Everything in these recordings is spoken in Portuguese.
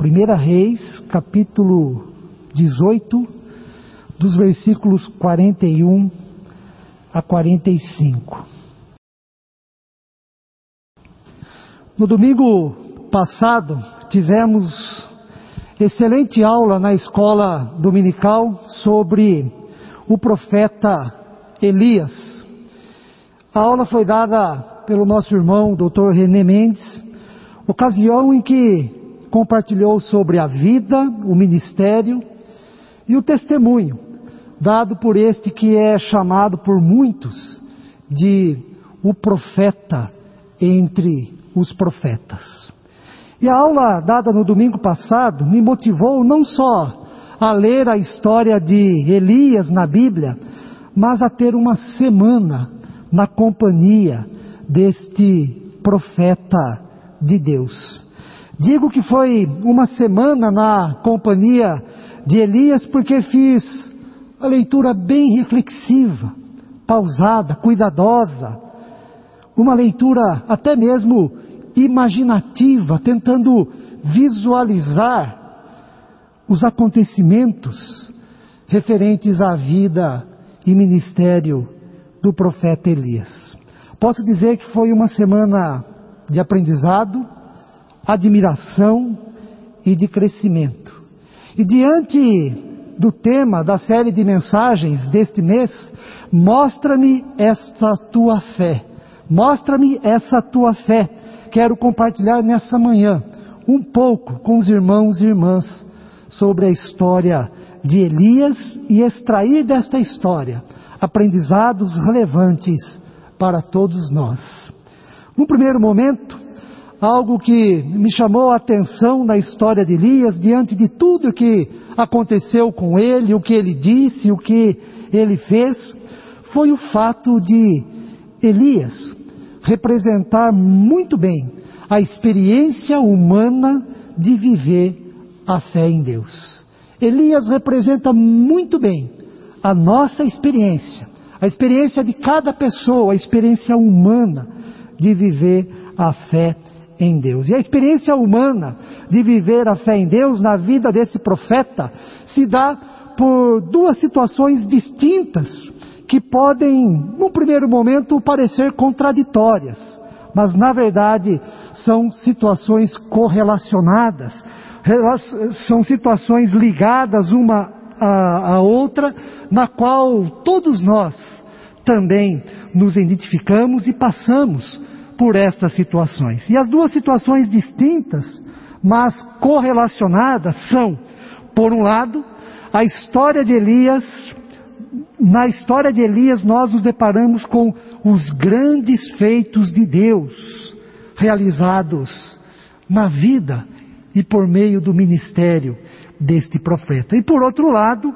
1 Reis, capítulo 18, dos versículos 41 a 45. No domingo passado, tivemos excelente aula na escola dominical sobre o profeta Elias. A aula foi dada pelo nosso irmão, Dr. René Mendes, ocasião em que compartilhou sobre a vida, o ministério e o testemunho dado por este que é chamado por muitos de o profeta entre os profetas. E a aula dada no domingo passado me motivou não só a ler a história de Elias na Bíblia, mas a ter uma semana na companhia deste profeta de Deus. Digo que foi uma semana na companhia de Elias porque fiz a leitura bem reflexiva, pausada, cuidadosa, uma leitura até mesmo imaginativa, tentando visualizar os acontecimentos referentes à vida e ministério do profeta Elias. Posso dizer que foi uma semana de aprendizado, admiração e de crescimento. E diante do tema da série de mensagens deste mês, mostra-me esta tua fé. Mostra-me essa tua fé. Quero compartilhar nessa manhã um pouco com os irmãos e irmãs sobre a história de Elias e extrair desta história aprendizados relevantes para todos nós. No primeiro momento, algo que me chamou a atenção na história de Elias, diante de tudo o que aconteceu com ele, o que ele disse, o que ele fez, foi o fato de Elias representar muito bem a experiência humana de viver a fé em Deus. Elias representa muito bem a nossa experiência, a experiência de cada pessoa, a experiência humana de viver a fé em Deus. E a experiência humana de viver a fé em Deus na vida desse profeta se dá por duas situações distintas que podem, num primeiro momento, parecer contraditórias, mas na verdade são situações correlacionadas são situações ligadas uma à outra, na qual todos nós também nos identificamos e passamos por estas situações. E as duas situações distintas, mas correlacionadas, são, por um lado, a história de Elias. Na história de Elias, nós nos deparamos com os grandes feitos de Deus realizados na vida e por meio do ministério deste profeta. E por outro lado,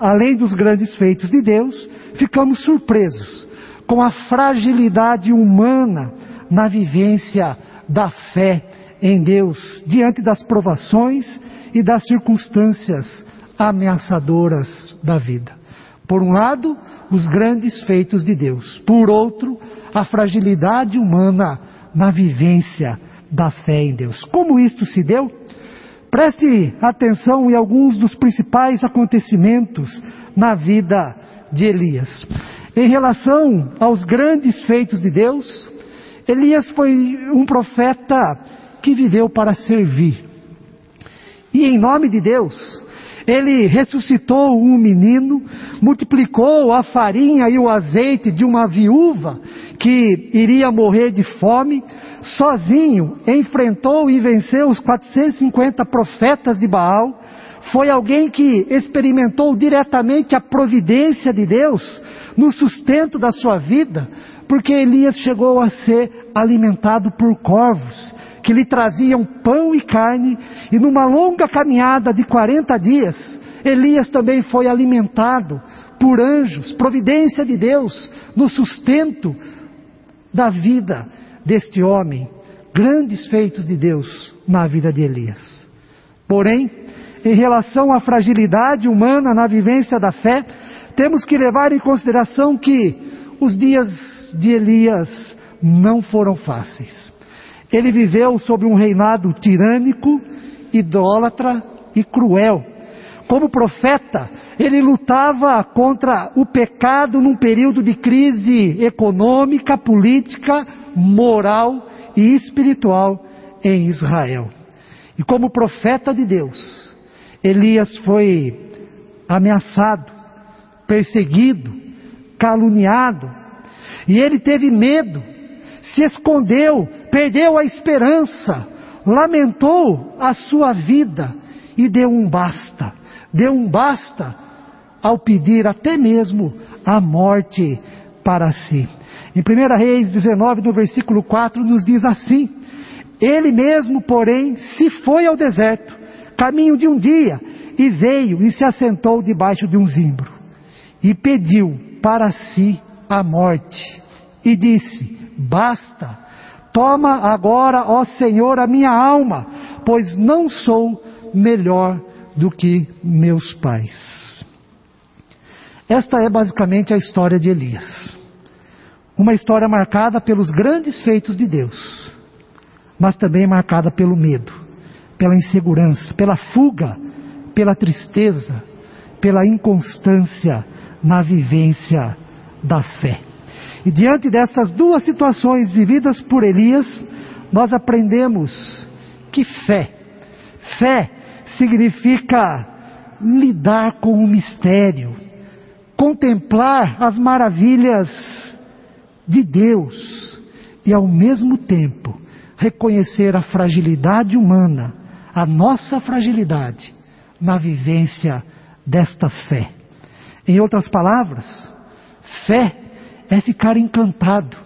além dos grandes feitos de Deus, ficamos surpresos com a fragilidade humana na vivência da fé em Deus, diante das provações e das circunstâncias ameaçadoras da vida. Por um lado, os grandes feitos de Deus. Por outro, a fragilidade humana na vivência da fé em Deus. Como isto se deu? Preste atenção em alguns dos principais acontecimentos na vida de Elias. Em relação aos grandes feitos de Deus, Elias foi um profeta que viveu para servir. E em nome de Deus, ele ressuscitou um menino, multiplicou a farinha e o azeite de uma viúva que iria morrer de fome, sozinho enfrentou e venceu os 450 profetas de Baal, foi alguém que experimentou diretamente a providência de Deus no sustento da sua vida, porque Elias chegou a ser alimentado por corvos, que lhe traziam pão e carne, e numa longa caminhada de 40 dias, Elias também foi alimentado por anjos, providência de Deus no sustento da vida deste homem, grandes feitos de Deus na vida de Elias. Porém, em relação à fragilidade humana na vivência da fé, temos que levar em consideração que os dias de Elias não foram fáceis. Ele viveu sob um reinado tirânico idólatra e cruel. Como profeta, ele lutava contra o pecado num período de crise econômica, política, moral e espiritual em Israel. E como profeta de Deus, Elias foi ameaçado, perseguido, caluniado, e ele teve medo, se escondeu, perdeu a esperança, lamentou a sua vida e deu um basta. Deu um basta ao pedir até mesmo a morte para si. Em 1 Reis 19, no versículo 4, nos diz assim: Ele mesmo, porém, se foi ao deserto, caminho de um dia, e veio e se assentou debaixo de um zimbro, e pediu para si a morte, e disse: Basta, toma agora, ó Senhor, a minha alma, pois não sou melhor do que meus pais. Esta é basicamente a história de Elias. Uma história marcada pelos grandes feitos de Deus, mas também marcada pelo medo, pela insegurança, pela fuga, pela tristeza, pela inconstância na vivência da fé. E diante dessas duas situações vividas por Elias, nós aprendemos que fé, fé significa lidar com o mistério, contemplar as maravilhas de Deus e ao mesmo tempo reconhecer a fragilidade humana, a nossa fragilidade na vivência desta fé. Em outras palavras, fé é ficar encantado,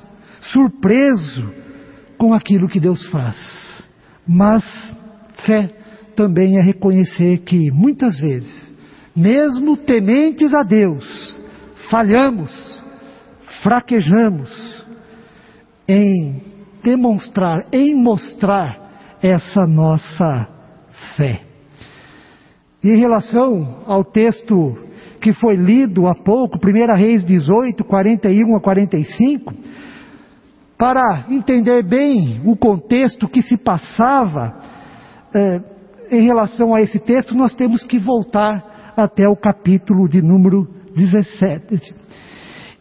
surpreso com aquilo que Deus faz. Mas fé também é reconhecer que muitas vezes, mesmo tementes a Deus, falhamos, fraquejamos em demonstrar, em mostrar essa nossa fé. Em relação ao texto que foi lido há pouco, 1 Reis 18, 41 a 45, para entender bem o contexto que se passava é, em relação a esse texto, nós temos que voltar até o capítulo de número 17.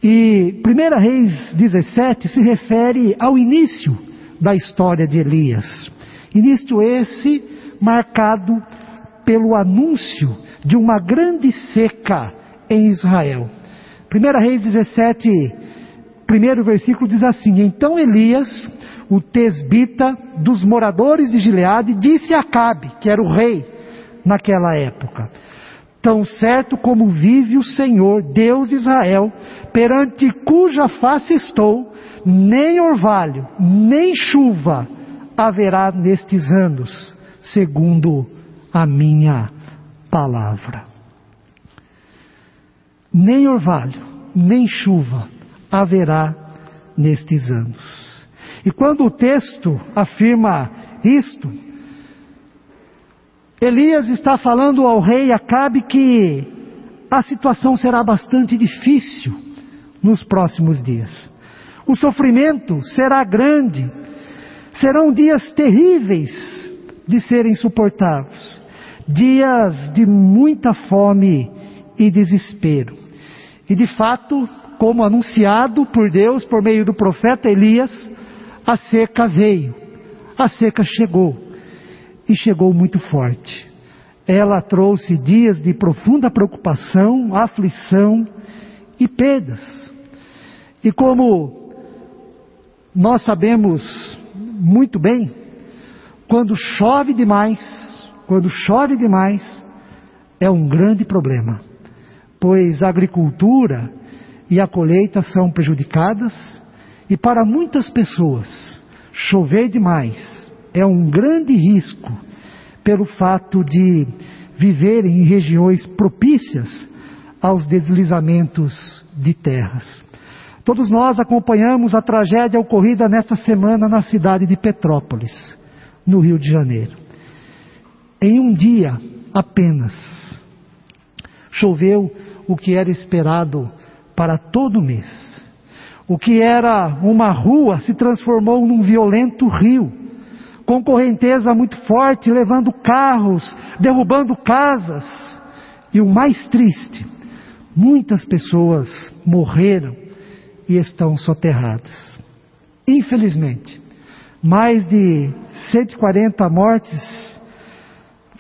E 1 Reis 17 se refere ao início da história de Elias. Início esse marcado pelo anúncio de uma grande seca em Israel. 1 Reis 17, primeiro versículo diz assim: Então Elias, o tesbita dos moradores de Gileade, disse a Acabe, que era o rei naquela época: Tão certo como vive o Senhor, Deus de Israel, perante cuja face estou, nem orvalho, nem chuva haverá nestes anos, segundo a minha palavra. Nem orvalho, nem chuva haverá nestes anos. E quando o texto afirma isto, Elias está falando ao rei Acabe que a situação será bastante difícil nos próximos dias. O sofrimento será grande, serão dias terríveis de serem suportados dias de muita fome e desespero. E de fato, como anunciado por Deus por meio do profeta Elias, a seca veio, a seca chegou e chegou muito forte. Ela trouxe dias de profunda preocupação, aflição e perdas. E como nós sabemos muito bem, quando chove demais, quando chove demais, é um grande problema, pois a agricultura e a colheita são prejudicadas e para muitas pessoas chover demais é um grande risco pelo fato de viverem em regiões propícias aos deslizamentos de terras. Todos nós acompanhamos a tragédia ocorrida nesta semana na cidade de Petrópolis, no Rio de Janeiro em um dia apenas. Choveu o que era esperado para todo mês. O que era uma rua se transformou num violento rio. com correnteza muito forte, levando carros, derrubando casas. E o mais triste, muitas pessoas morreram e estão soterradas. Infelizmente, mais de 140 mortes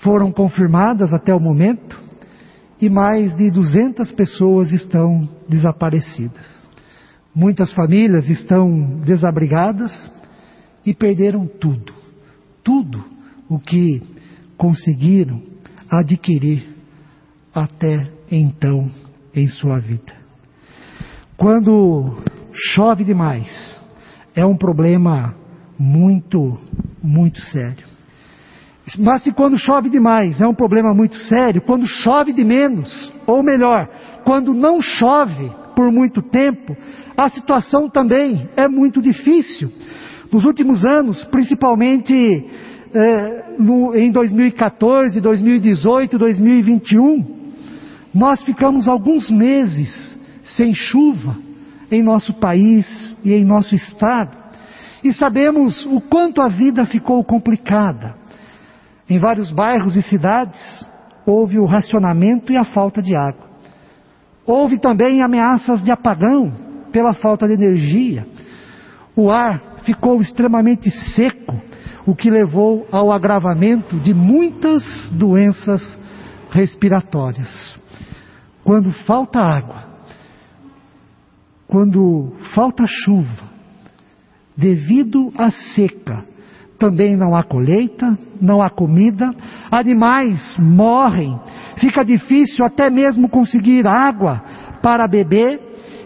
foram confirmadas até o momento e mais de 200 pessoas estão desaparecidas. Muitas famílias estão desabrigadas e perderam tudo, tudo o que conseguiram adquirir até então em sua vida. Quando chove demais, é um problema muito, muito sério. Mas se quando chove demais é um problema muito sério, quando chove de menos, ou melhor, quando não chove por muito tempo, a situação também é muito difícil. Nos últimos anos, principalmente eh, no, em 2014, 2018, 2021, nós ficamos alguns meses sem chuva em nosso país e em nosso estado. E sabemos o quanto a vida ficou complicada. Em vários bairros e cidades houve o racionamento e a falta de água. Houve também ameaças de apagão pela falta de energia. O ar ficou extremamente seco, o que levou ao agravamento de muitas doenças respiratórias. Quando falta água, quando falta chuva, devido à seca, também não há colheita, não há comida, animais morrem, fica difícil até mesmo conseguir água para beber,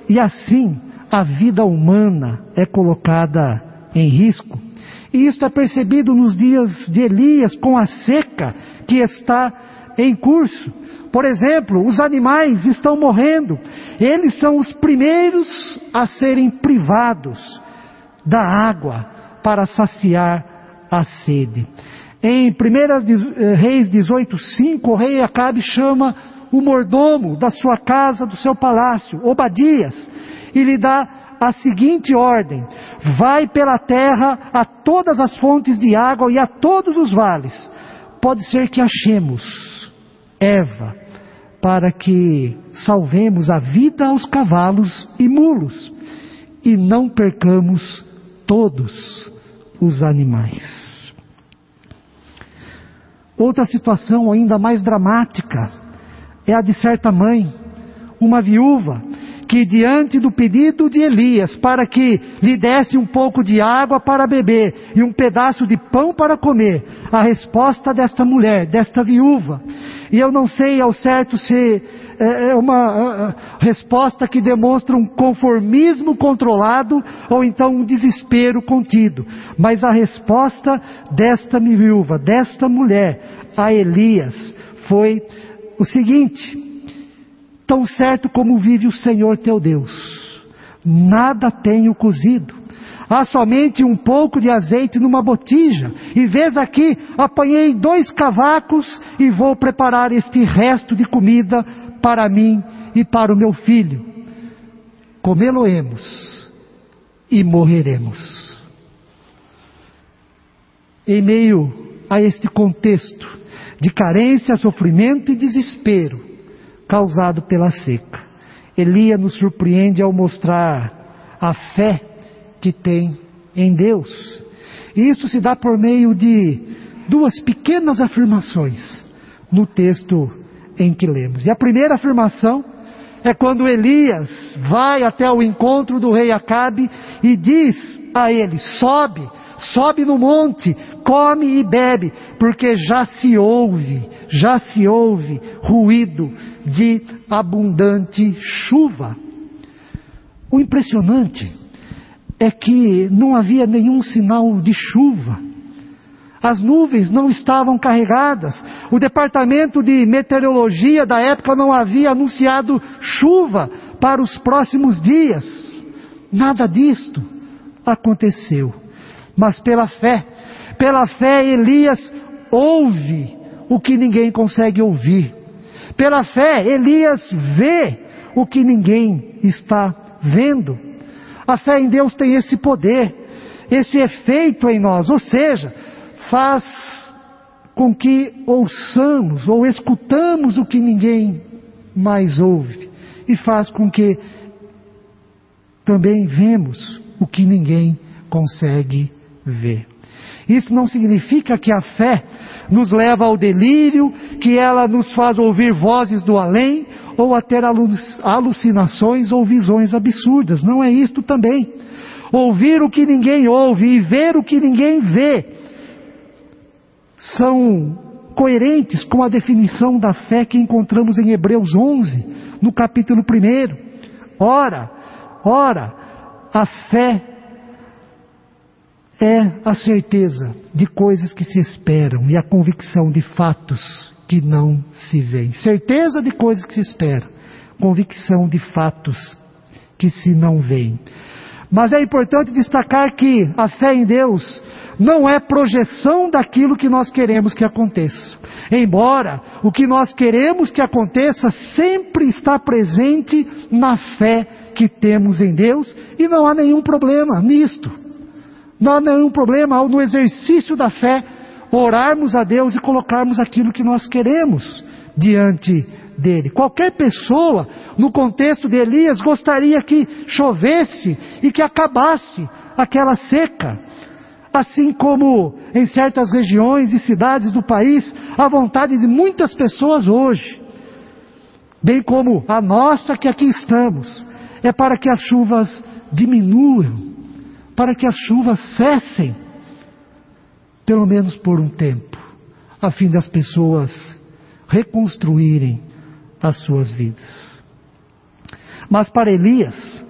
e assim a vida humana é colocada em risco. E isto é percebido nos dias de Elias com a seca que está em curso. Por exemplo, os animais estão morrendo, eles são os primeiros a serem privados da água para saciar a sede. Em 1 eh, Reis 18:5, o rei Acabe chama o mordomo da sua casa, do seu palácio, Obadias, e lhe dá a seguinte ordem: Vai pela terra a todas as fontes de água e a todos os vales. Pode ser que achemos erva para que salvemos a vida aos cavalos e mulos e não percamos todos os animais. Outra situação ainda mais dramática é a de certa mãe, uma viúva, que diante do pedido de Elias para que lhe desse um pouco de água para beber e um pedaço de pão para comer, a resposta desta mulher, desta viúva, e eu não sei ao certo se é uma resposta que demonstra um conformismo controlado ou então um desespero contido. Mas a resposta desta viúva, desta mulher, a Elias, foi o seguinte: tão certo como vive o Senhor teu Deus, nada tenho cozido, há somente um pouco de azeite numa botija, e vês aqui, apanhei dois cavacos e vou preparar este resto de comida para mim e para o meu filho. Comê-lo-emos e morreremos. Em meio a este contexto de carência, sofrimento e desespero causado pela seca, Elia nos surpreende ao mostrar a fé que tem em Deus. E isso se dá por meio de duas pequenas afirmações no texto em que lemos. E a primeira afirmação é quando Elias vai até o encontro do rei Acabe e diz a ele: sobe, sobe no monte, come e bebe, porque já se ouve, já se ouve ruído de abundante chuva. O impressionante é que não havia nenhum sinal de chuva. As nuvens não estavam carregadas. O departamento de meteorologia da época não havia anunciado chuva para os próximos dias. Nada disto aconteceu. Mas pela fé, pela fé Elias ouve o que ninguém consegue ouvir. Pela fé Elias vê o que ninguém está vendo. A fé em Deus tem esse poder, esse efeito em nós, ou seja, faz com que ouçamos ou escutamos o que ninguém mais ouve e faz com que também vemos o que ninguém consegue ver. Isso não significa que a fé nos leva ao delírio, que ela nos faz ouvir vozes do além ou a ter alucinações ou visões absurdas. Não é isto também. Ouvir o que ninguém ouve e ver o que ninguém vê são coerentes com a definição da fé que encontramos em Hebreus 11, no capítulo 1. Ora, ora, a fé é a certeza de coisas que se esperam e a convicção de fatos que não se veem. Certeza de coisas que se esperam, convicção de fatos que se não veem. Mas é importante destacar que a fé em Deus não é projeção daquilo que nós queremos que aconteça. Embora o que nós queremos que aconteça sempre está presente na fé que temos em Deus e não há nenhum problema nisto. Não há nenhum problema no exercício da fé orarmos a Deus e colocarmos aquilo que nós queremos diante dele. Qualquer pessoa, no contexto de Elias, gostaria que chovesse e que acabasse aquela seca. Assim como em certas regiões e cidades do país, a vontade de muitas pessoas hoje, bem como a nossa que aqui estamos, é para que as chuvas diminuam para que as chuvas cessem, pelo menos por um tempo, a fim das pessoas reconstruírem as suas vidas. Mas para Elias,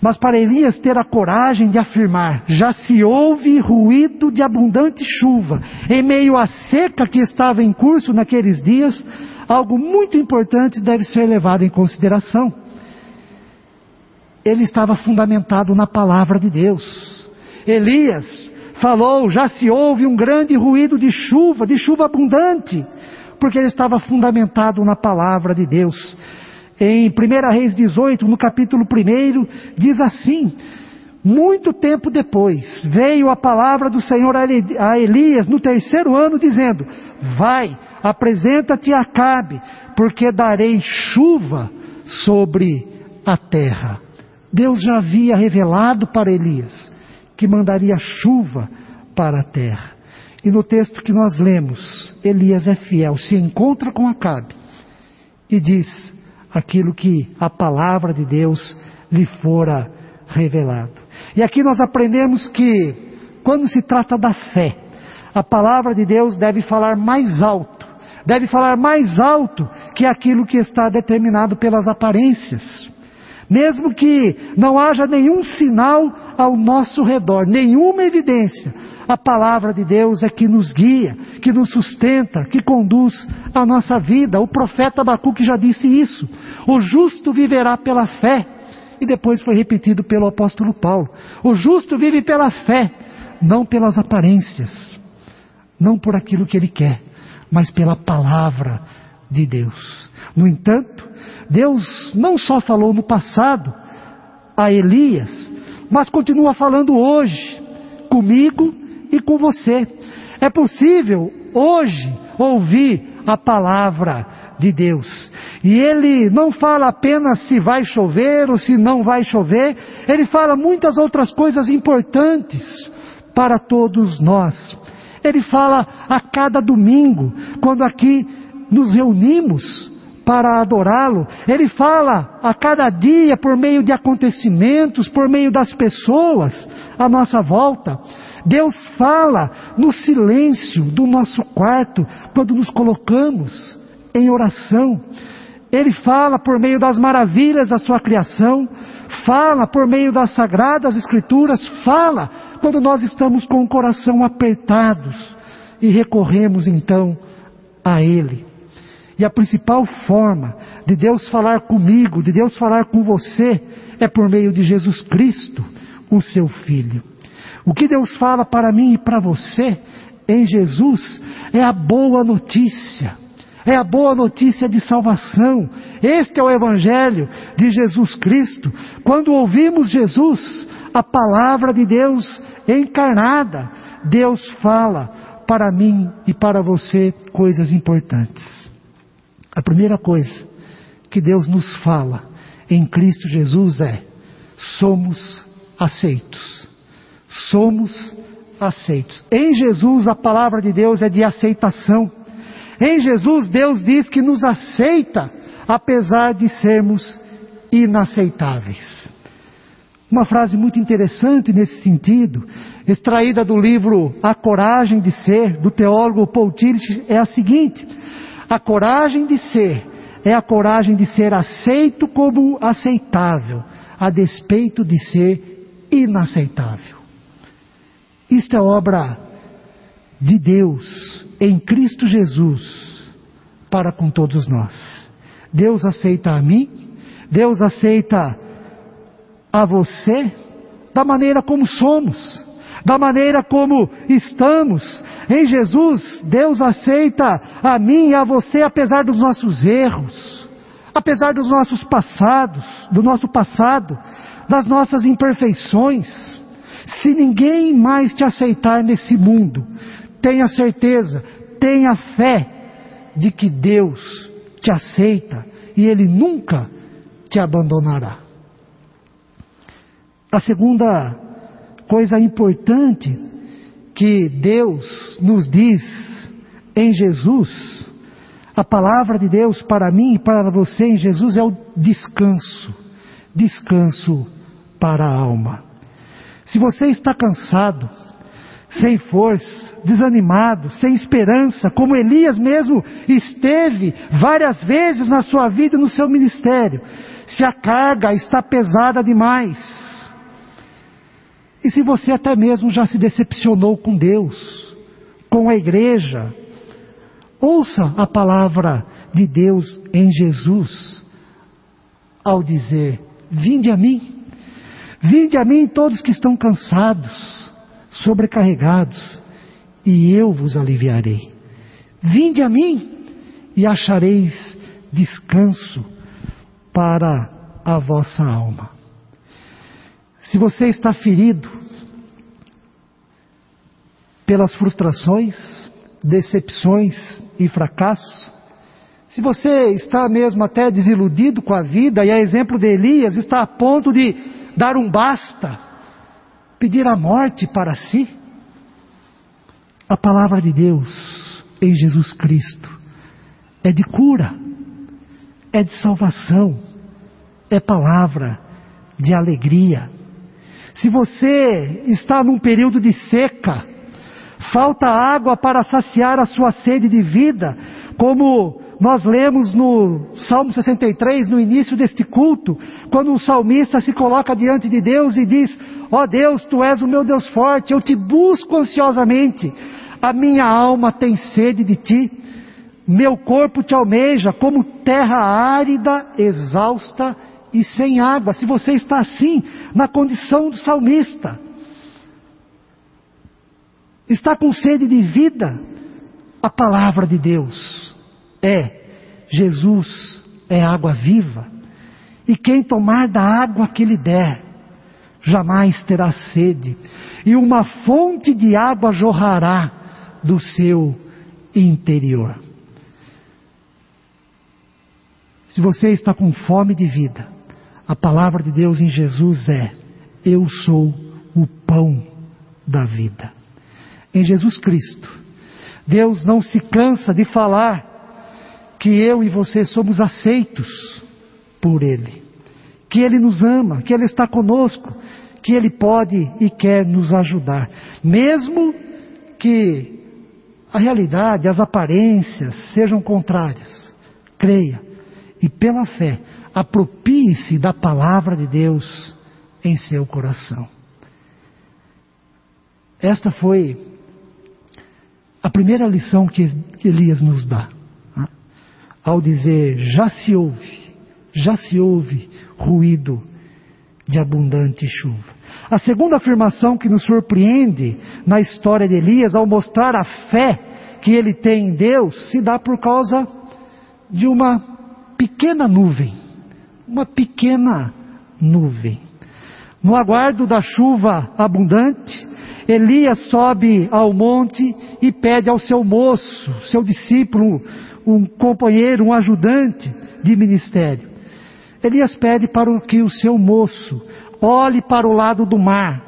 mas para Elias ter a coragem de afirmar: já se ouve ruído de abundante chuva, em meio à seca que estava em curso naqueles dias, algo muito importante deve ser levado em consideração ele estava fundamentado na palavra de Deus. Elias falou: já se ouve um grande ruído de chuva, de chuva abundante, porque ele estava fundamentado na palavra de Deus. Em 1 Reis 18, no capítulo 1, diz assim: Muito tempo depois veio a palavra do Senhor a Elias no terceiro ano, dizendo: Vai, apresenta-te a Acabe, porque darei chuva sobre a terra. Deus já havia revelado para Elias que mandaria chuva para a terra. E no texto que nós lemos, Elias é fiel, se encontra com Acabe e diz aquilo que a palavra de Deus lhe fora revelado. E aqui nós aprendemos que quando se trata da fé, a palavra de Deus deve falar mais alto, deve falar mais alto que aquilo que está determinado pelas aparências. Mesmo que não haja nenhum sinal ao nosso redor, nenhuma evidência, a palavra de Deus é que nos guia, que nos sustenta, que conduz a nossa vida. O profeta Abacuque já disse isso. O justo viverá pela fé. E depois foi repetido pelo apóstolo Paulo. O justo vive pela fé, não pelas aparências, não por aquilo que ele quer, mas pela palavra de Deus. No entanto, Deus não só falou no passado a Elias, mas continua falando hoje comigo e com você. É possível hoje ouvir a palavra de Deus. E ele não fala apenas se vai chover ou se não vai chover, ele fala muitas outras coisas importantes para todos nós. Ele fala a cada domingo, quando aqui nos reunimos para adorá-lo. Ele fala a cada dia por meio de acontecimentos, por meio das pessoas à nossa volta. Deus fala no silêncio do nosso quarto quando nos colocamos em oração. Ele fala por meio das maravilhas da sua criação, fala por meio das sagradas escrituras, fala quando nós estamos com o coração apertados e recorremos então a Ele. E a principal forma de Deus falar comigo, de Deus falar com você, é por meio de Jesus Cristo, o seu Filho. O que Deus fala para mim e para você em Jesus é a boa notícia. É a boa notícia de salvação. Este é o Evangelho de Jesus Cristo. Quando ouvimos Jesus, a palavra de Deus encarnada, Deus fala para mim e para você coisas importantes. A primeira coisa que Deus nos fala em Cristo Jesus é: somos aceitos. Somos aceitos. Em Jesus a palavra de Deus é de aceitação. Em Jesus Deus diz que nos aceita apesar de sermos inaceitáveis. Uma frase muito interessante nesse sentido, extraída do livro A Coragem de Ser, do teólogo Paul Tillich, é a seguinte: A coragem de ser é a coragem de ser aceito como aceitável, a despeito de ser inaceitável. Isto é obra de Deus em Cristo Jesus para com todos nós. Deus aceita a mim, Deus aceita a você da maneira como somos, da maneira como estamos. Em Jesus, Deus aceita a mim e a você apesar dos nossos erros, apesar dos nossos passados, do nosso passado, das nossas imperfeições. Se ninguém mais te aceitar nesse mundo, tenha certeza, tenha fé de que Deus te aceita e Ele nunca te abandonará. A segunda coisa importante que Deus nos diz em Jesus, a palavra de Deus para mim e para você em Jesus é o descanso. Descanso para a alma. Se você está cansado, sem força, desanimado, sem esperança, como Elias mesmo esteve várias vezes na sua vida e no seu ministério, se a carga está pesada demais, e se você até mesmo já se decepcionou com Deus, com a igreja, ouça a palavra de Deus em Jesus ao dizer: Vinde a mim, vinde a mim todos que estão cansados, sobrecarregados, e eu vos aliviarei. Vinde a mim e achareis descanso para a vossa alma. Se você está ferido pelas frustrações, decepções e fracassos, se você está mesmo até desiludido com a vida, e a exemplo de Elias, está a ponto de dar um basta, pedir a morte para si, a palavra de Deus em Jesus Cristo é de cura, é de salvação, é palavra de alegria. Se você está num período de seca, falta água para saciar a sua sede de vida, como nós lemos no Salmo 63, no início deste culto, quando o salmista se coloca diante de Deus e diz: Ó oh Deus, tu és o meu Deus forte, eu te busco ansiosamente, a minha alma tem sede de ti, meu corpo te almeja como terra árida, exausta e sem água, se você está assim, na condição do salmista, está com sede de vida, a palavra de Deus é: Jesus é água viva, e quem tomar da água que lhe der, jamais terá sede, e uma fonte de água jorrará do seu interior. Se você está com fome de vida, a palavra de Deus em Jesus é: Eu sou o pão da vida. Em Jesus Cristo, Deus não se cansa de falar que eu e você somos aceitos por Ele, que Ele nos ama, que Ele está conosco, que Ele pode e quer nos ajudar, mesmo que a realidade, as aparências sejam contrárias. Creia e pela fé apropie-se da palavra de Deus em seu coração. Esta foi a primeira lição que Elias nos dá. Ao dizer, já se ouve, já se ouve ruído de abundante chuva. A segunda afirmação que nos surpreende na história de Elias, ao mostrar a fé que ele tem em Deus, se dá por causa de uma pequena nuvem uma pequena nuvem. No aguardo da chuva abundante, Elias sobe ao monte e pede ao seu moço, seu discípulo, um companheiro, um ajudante de ministério. Elias pede para que o seu moço olhe para o lado do mar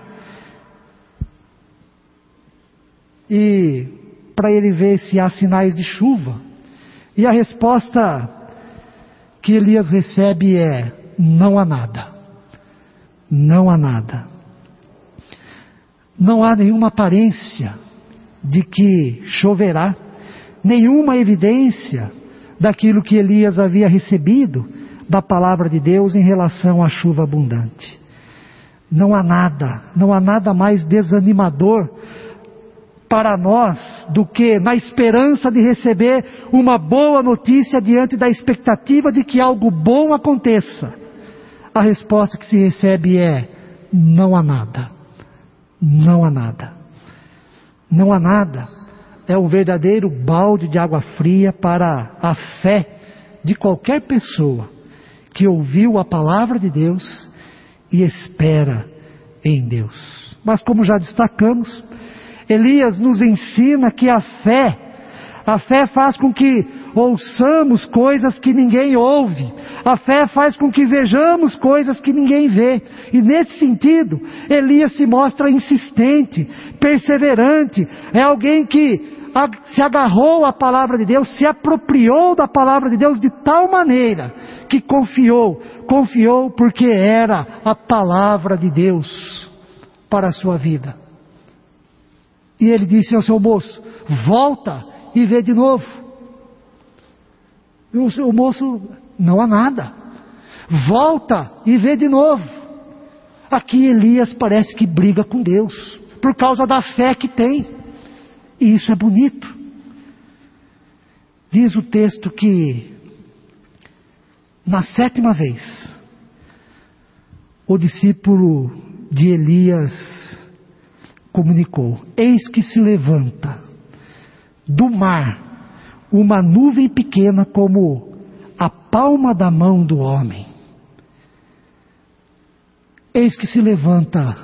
e para ele ver se há sinais de chuva. E a resposta que Elias recebe é: não há nada. Não há nada não há nenhuma aparência de que choverá, nenhuma evidência daquilo que Elias havia recebido da palavra de Deus em relação à chuva abundante. Não há nada, não há nada mais desanimador para nós do que na esperança de receber uma boa notícia diante da expectativa de que algo bom aconteça. A resposta que se recebe é: não há nada não há nada. Não há nada. É um verdadeiro balde de água fria para a fé de qualquer pessoa que ouviu a palavra de Deus e espera em Deus. Mas como já destacamos, Elias nos ensina que a fé, a fé faz com que ouçamos coisas que ninguém ouve. A fé faz com que vejamos coisas que ninguém vê. E nesse sentido, Elias se mostra insistente, perseverante. É alguém que se agarrou à palavra de Deus, se apropriou da palavra de Deus de tal maneira que confiou, confiou porque era a palavra de Deus para a sua vida. E ele disse ao seu moço: Volta e vê de novo. E o, o moço, não há nada. Volta e vê de novo. Aqui Elias parece que briga com Deus, por causa da fé que tem. E isso é bonito. Diz o texto que, na sétima vez, o discípulo de Elias comunicou: Eis que se levanta do mar uma nuvem pequena como a palma da mão do homem. Eis que se levanta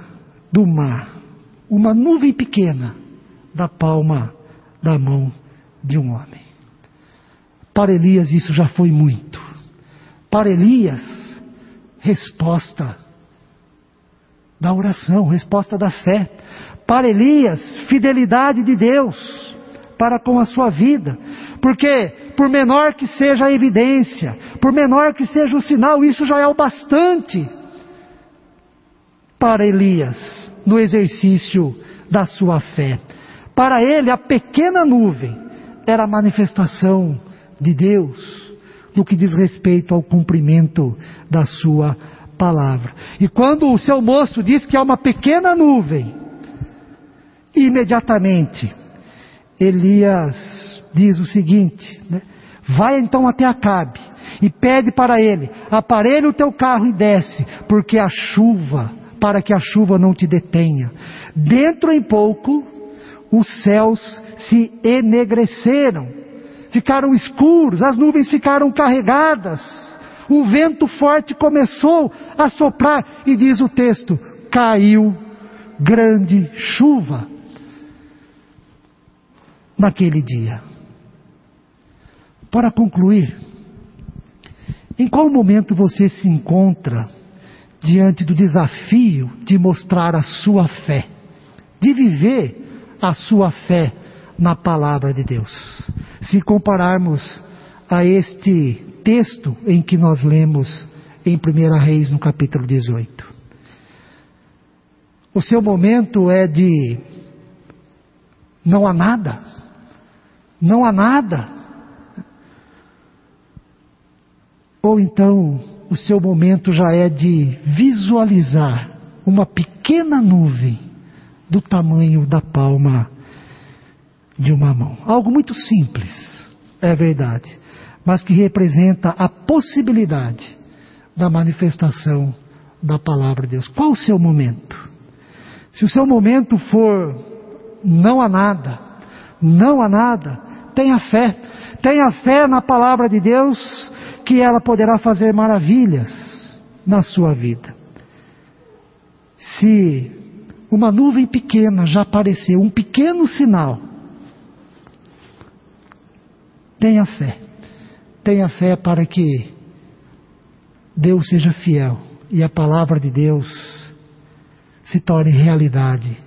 do mar uma nuvem pequena da palma da mão de um homem. Para Elias isso já foi muito. Para Elias, resposta da oração, resposta da fé. Para Elias, fidelidade de Deus para com a sua vida. Porque, por menor que seja a evidência, por menor que seja o sinal, isso já é o bastante para Elias no exercício da sua fé. Para ele, a pequena nuvem era a manifestação de Deus no que diz respeito ao cumprimento da sua palavra. E quando o seu moço diz que há uma pequena nuvem, imediatamente Elias diz o seguinte: né? vai então até Acabe e pede para ele: aparelhe o teu carro e desce, porque a chuva, para que a chuva não te detenha. Dentro em pouco, os céus se enegreceram, ficaram escuros, as nuvens ficaram carregadas, um vento forte começou a soprar, e diz o texto: caiu grande chuva naquele dia. Para concluir, em qual momento você se encontra diante do desafio de mostrar a sua fé, de viver a sua fé na palavra de Deus? Se compararmos a este texto em que nós lemos em 1 Reis, no capítulo 18. O seu momento é de não há nada, não há nada. Ou então o seu momento já é de visualizar uma pequena nuvem do tamanho da palma de uma mão. Algo muito simples, é verdade, mas que representa a possibilidade da manifestação da palavra de Deus. Qual o seu momento? Se o seu momento for não há nada, não há nada, tenha fé. Tenha fé na palavra de Deus, que ela poderá fazer maravilhas na sua vida. Se uma nuvem pequena já apareceu, um pequeno sinal. Tenha fé. Tenha fé para que Deus seja fiel e a palavra de Deus se torne realidade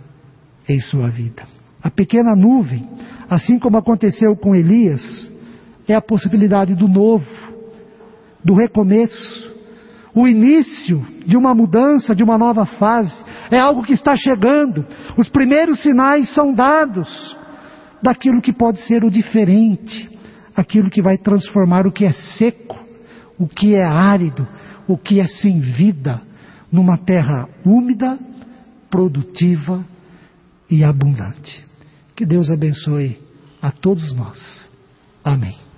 em sua vida. A pequena nuvem, assim como aconteceu com Elias, é a possibilidade do novo, do recomeço, o início de uma mudança, de uma nova fase. É algo que está chegando. Os primeiros sinais são dados daquilo que pode ser o diferente, aquilo que vai transformar o que é seco, o que é árido, o que é sem vida, numa terra úmida, produtiva e abundante. Que Deus abençoe a todos nós. Amém.